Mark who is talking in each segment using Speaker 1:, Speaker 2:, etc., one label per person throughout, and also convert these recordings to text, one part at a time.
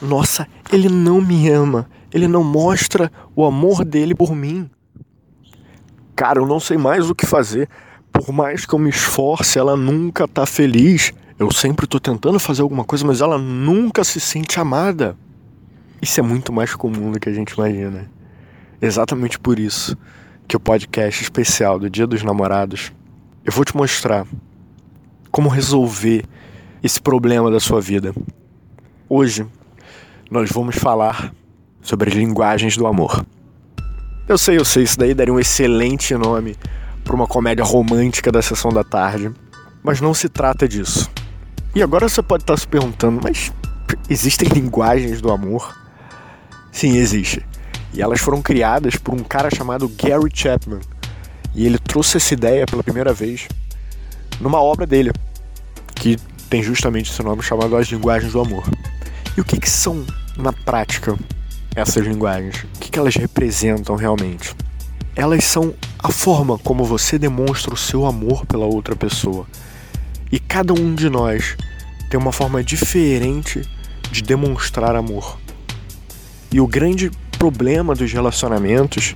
Speaker 1: Nossa, ele não me ama. Ele não mostra o amor dele por mim. Cara, eu não sei mais o que fazer. Por mais que eu me esforce, ela nunca tá feliz. Eu sempre tô tentando fazer alguma coisa, mas ela nunca se sente amada. Isso é muito mais comum do que a gente imagina. Exatamente por isso que o podcast especial do Dia dos Namorados eu vou te mostrar como resolver esse problema da sua vida. Hoje nós vamos falar sobre as linguagens do amor. Eu sei, eu sei, isso daí daria um excelente nome para uma comédia romântica da sessão da tarde, mas não se trata disso. E agora você pode estar se perguntando, mas existem linguagens do amor? Sim, existe. E elas foram criadas por um cara chamado Gary Chapman. E ele trouxe essa ideia pela primeira vez numa obra dele, que tem justamente esse nome chamado As Linguagens do Amor. E o que, que são, na prática, essas linguagens? O que, que elas representam realmente? Elas são a forma como você demonstra o seu amor pela outra pessoa. E cada um de nós tem uma forma diferente de demonstrar amor. E o grande problema dos relacionamentos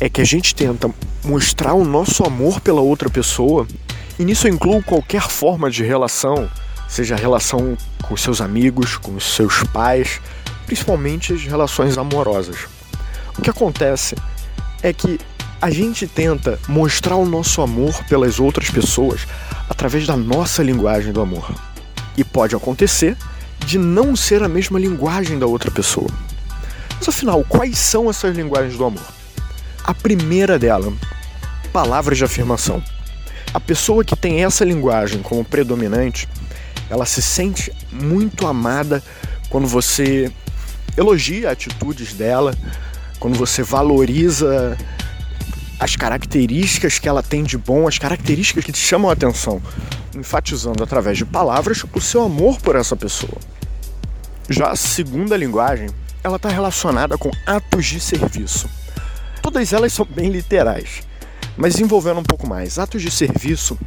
Speaker 1: é que a gente tenta mostrar o nosso amor pela outra pessoa, e nisso eu incluo qualquer forma de relação, seja relação com seus amigos, com os seus pais, principalmente as relações amorosas. O que acontece é que a gente tenta mostrar o nosso amor pelas outras pessoas através da nossa linguagem do amor. E pode acontecer de não ser a mesma linguagem da outra pessoa. Mas afinal, quais são essas linguagens do amor? A primeira dela, palavras de afirmação. A pessoa que tem essa linguagem como predominante, ela se sente muito amada quando você elogia atitudes dela, quando você valoriza as características que ela tem de bom, as características que te chamam a atenção, enfatizando através de palavras o seu amor por essa pessoa. Já a segunda linguagem, ela está relacionada com atos de serviço. Todas elas são bem literais, mas envolvendo um pouco mais. Atos de serviço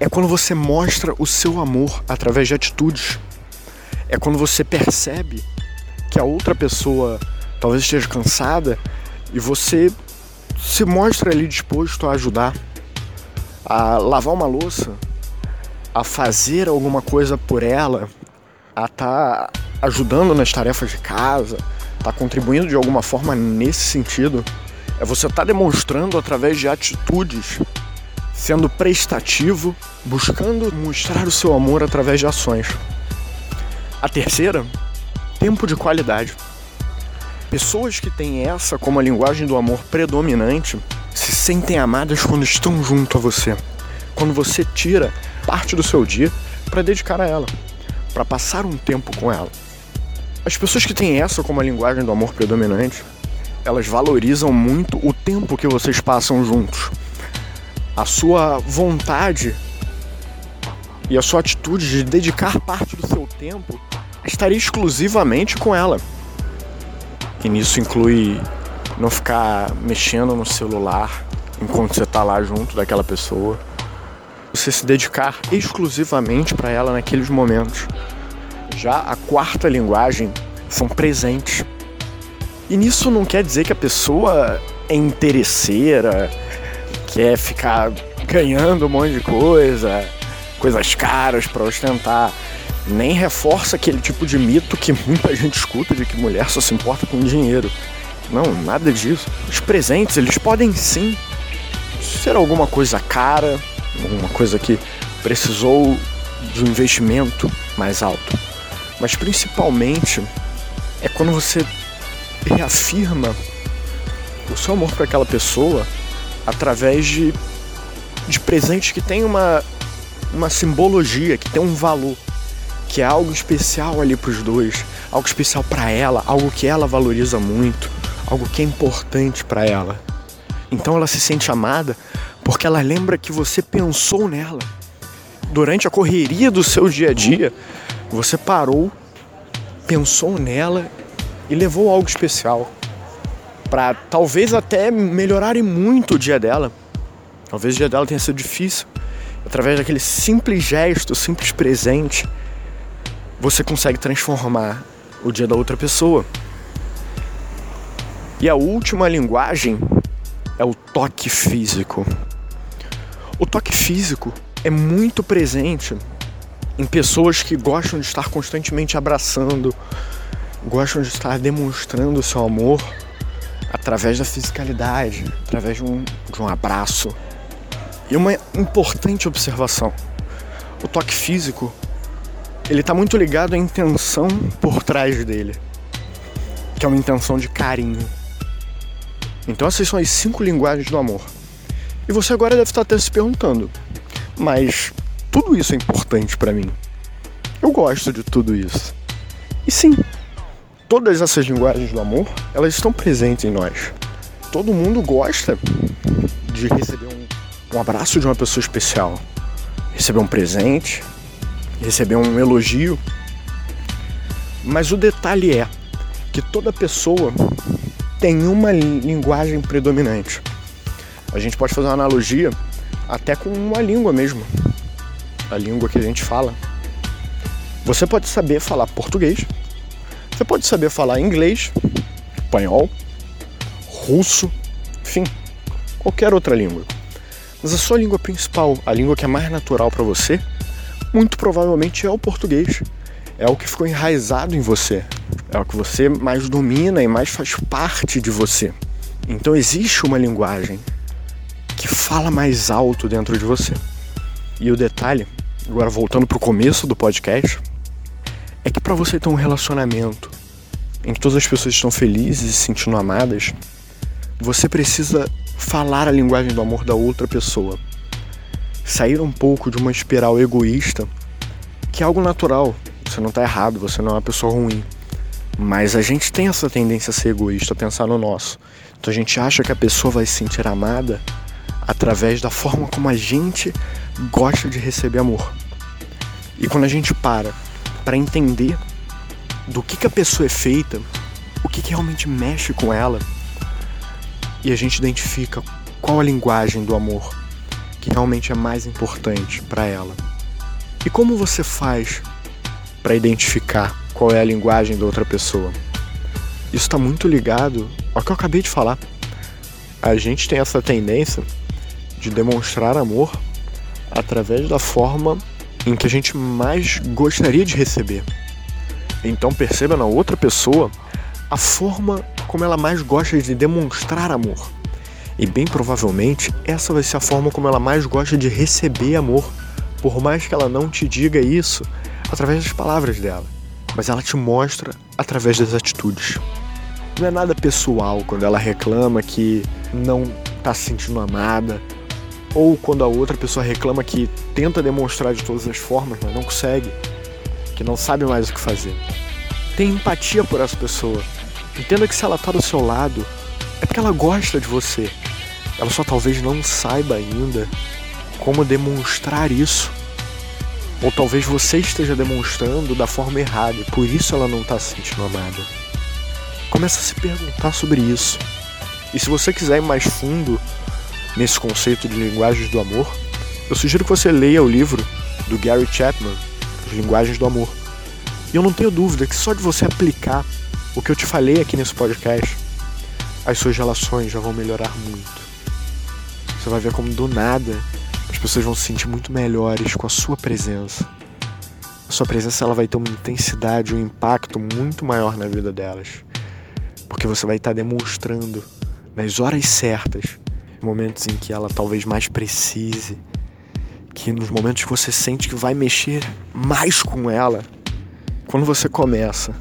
Speaker 1: é quando você mostra o seu amor através de atitudes. É quando você percebe que a outra pessoa talvez esteja cansada e você se mostra ali disposto a ajudar, a lavar uma louça, a fazer alguma coisa por ela, a estar tá ajudando nas tarefas de casa, tá contribuindo de alguma forma nesse sentido, é você estar tá demonstrando através de atitudes, sendo prestativo, buscando mostrar o seu amor através de ações. A terceira, tempo de qualidade. Pessoas que têm essa como a linguagem do amor predominante se sentem amadas quando estão junto a você. Quando você tira parte do seu dia para dedicar a ela, para passar um tempo com ela. As pessoas que têm essa como a linguagem do amor predominante, elas valorizam muito o tempo que vocês passam juntos. A sua vontade e a sua atitude de dedicar parte do seu tempo estaria exclusivamente com ela. E nisso inclui não ficar mexendo no celular enquanto você está lá junto daquela pessoa. Você se dedicar exclusivamente para ela naqueles momentos. Já a quarta linguagem são presentes. E nisso não quer dizer que a pessoa é interesseira, quer ficar ganhando um monte de coisa, coisas caras para ostentar nem reforça aquele tipo de mito que muita gente escuta de que mulher só se importa com dinheiro. Não, nada disso. Os presentes, eles podem sim ser alguma coisa cara, alguma coisa que precisou de um investimento mais alto. Mas principalmente é quando você reafirma o seu amor para aquela pessoa através de, de presentes que tem uma, uma simbologia, que tem um valor que é algo especial ali para os dois, algo especial para ela, algo que ela valoriza muito, algo que é importante para ela. Então ela se sente amada porque ela lembra que você pensou nela. Durante a correria do seu dia a dia, você parou, pensou nela e levou algo especial para talvez até melhorarem muito o dia dela. Talvez o dia dela tenha sido difícil. Através daquele simples gesto, simples presente, você consegue transformar o dia da outra pessoa. E a última linguagem é o toque físico. O toque físico é muito presente em pessoas que gostam de estar constantemente abraçando, gostam de estar demonstrando seu amor através da fisicalidade, através de um, de um abraço. E uma importante observação: o toque físico ele está muito ligado à intenção por trás dele, que é uma intenção de carinho. Então essas são as cinco linguagens do amor. E você agora deve estar até se perguntando, mas tudo isso é importante para mim? Eu gosto de tudo isso. E sim, todas essas linguagens do amor, elas estão presentes em nós. Todo mundo gosta de receber um, um abraço de uma pessoa especial, receber um presente, receber um elogio. Mas o detalhe é que toda pessoa tem uma linguagem predominante. A gente pode fazer uma analogia até com uma língua mesmo. A língua que a gente fala. Você pode saber falar português, você pode saber falar inglês, espanhol, russo, enfim, qualquer outra língua. Mas a sua língua principal, a língua que é mais natural para você, muito provavelmente é o português. É o que ficou enraizado em você. É o que você mais domina e mais faz parte de você. Então existe uma linguagem que fala mais alto dentro de você. E o detalhe, agora voltando para o começo do podcast, é que para você ter um relacionamento em que todas as pessoas estão felizes e se sentindo amadas, você precisa falar a linguagem do amor da outra pessoa sair um pouco de uma espiral egoísta, que é algo natural. Você não está errado, você não é uma pessoa ruim. Mas a gente tem essa tendência a ser egoísta, a pensar no nosso. Então a gente acha que a pessoa vai se sentir amada através da forma como a gente gosta de receber amor. E quando a gente para para entender do que, que a pessoa é feita, o que, que realmente mexe com ela, e a gente identifica qual a linguagem do amor, que realmente é mais importante para ela. E como você faz para identificar qual é a linguagem da outra pessoa? Isso está muito ligado ao que eu acabei de falar. A gente tem essa tendência de demonstrar amor através da forma em que a gente mais gostaria de receber. Então perceba na outra pessoa a forma como ela mais gosta de demonstrar amor. E bem provavelmente essa vai ser a forma como ela mais gosta de receber amor, por mais que ela não te diga isso através das palavras dela, mas ela te mostra através das atitudes. Não é nada pessoal quando ela reclama que não está se sentindo amada, ou quando a outra pessoa reclama que tenta demonstrar de todas as formas, mas não consegue, que não sabe mais o que fazer. Tenha empatia por essa pessoa. Entenda que se ela está do seu lado, é porque ela gosta de você. Ela só talvez não saiba ainda como demonstrar isso. Ou talvez você esteja demonstrando da forma errada e por isso ela não está se sentindo amada. Começa a se perguntar sobre isso. E se você quiser ir mais fundo nesse conceito de linguagens do amor, eu sugiro que você leia o livro do Gary Chapman, As Linguagens do Amor. E eu não tenho dúvida que só de você aplicar o que eu te falei aqui nesse podcast, as suas relações já vão melhorar muito. Você vai ver como do nada as pessoas vão se sentir muito melhores com a sua presença. A sua presença ela vai ter uma intensidade, um impacto muito maior na vida delas. Porque você vai estar demonstrando nas horas certas, momentos em que ela talvez mais precise, que nos momentos que você sente que vai mexer mais com ela, quando você começa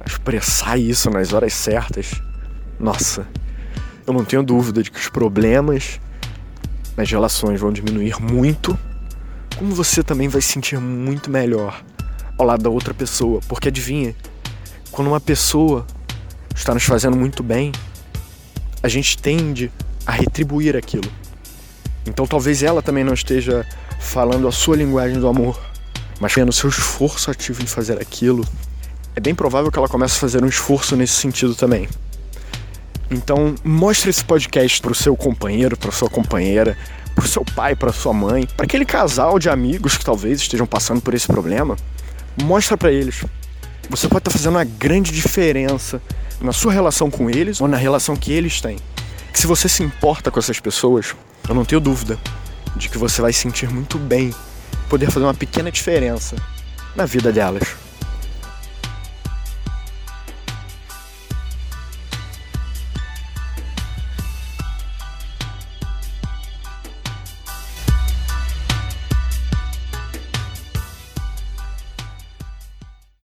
Speaker 1: a expressar isso nas horas certas, nossa, eu não tenho dúvida de que os problemas nas relações vão diminuir muito, como você também vai se sentir muito melhor ao lado da outra pessoa. Porque adivinha, quando uma pessoa está nos fazendo muito bem, a gente tende a retribuir aquilo. Então talvez ela também não esteja falando a sua linguagem do amor, mas tendo seu esforço ativo em fazer aquilo, é bem provável que ela comece a fazer um esforço nesse sentido também. Então, mostre esse podcast para o seu companheiro, para sua companheira, para o seu pai, para sua mãe, para aquele casal de amigos que talvez estejam passando por esse problema. Mostra para eles você pode estar fazendo uma grande diferença na sua relação com eles ou na relação que eles têm. Que se você se importa com essas pessoas, eu não tenho dúvida de que você vai sentir muito bem poder fazer uma pequena diferença na vida delas.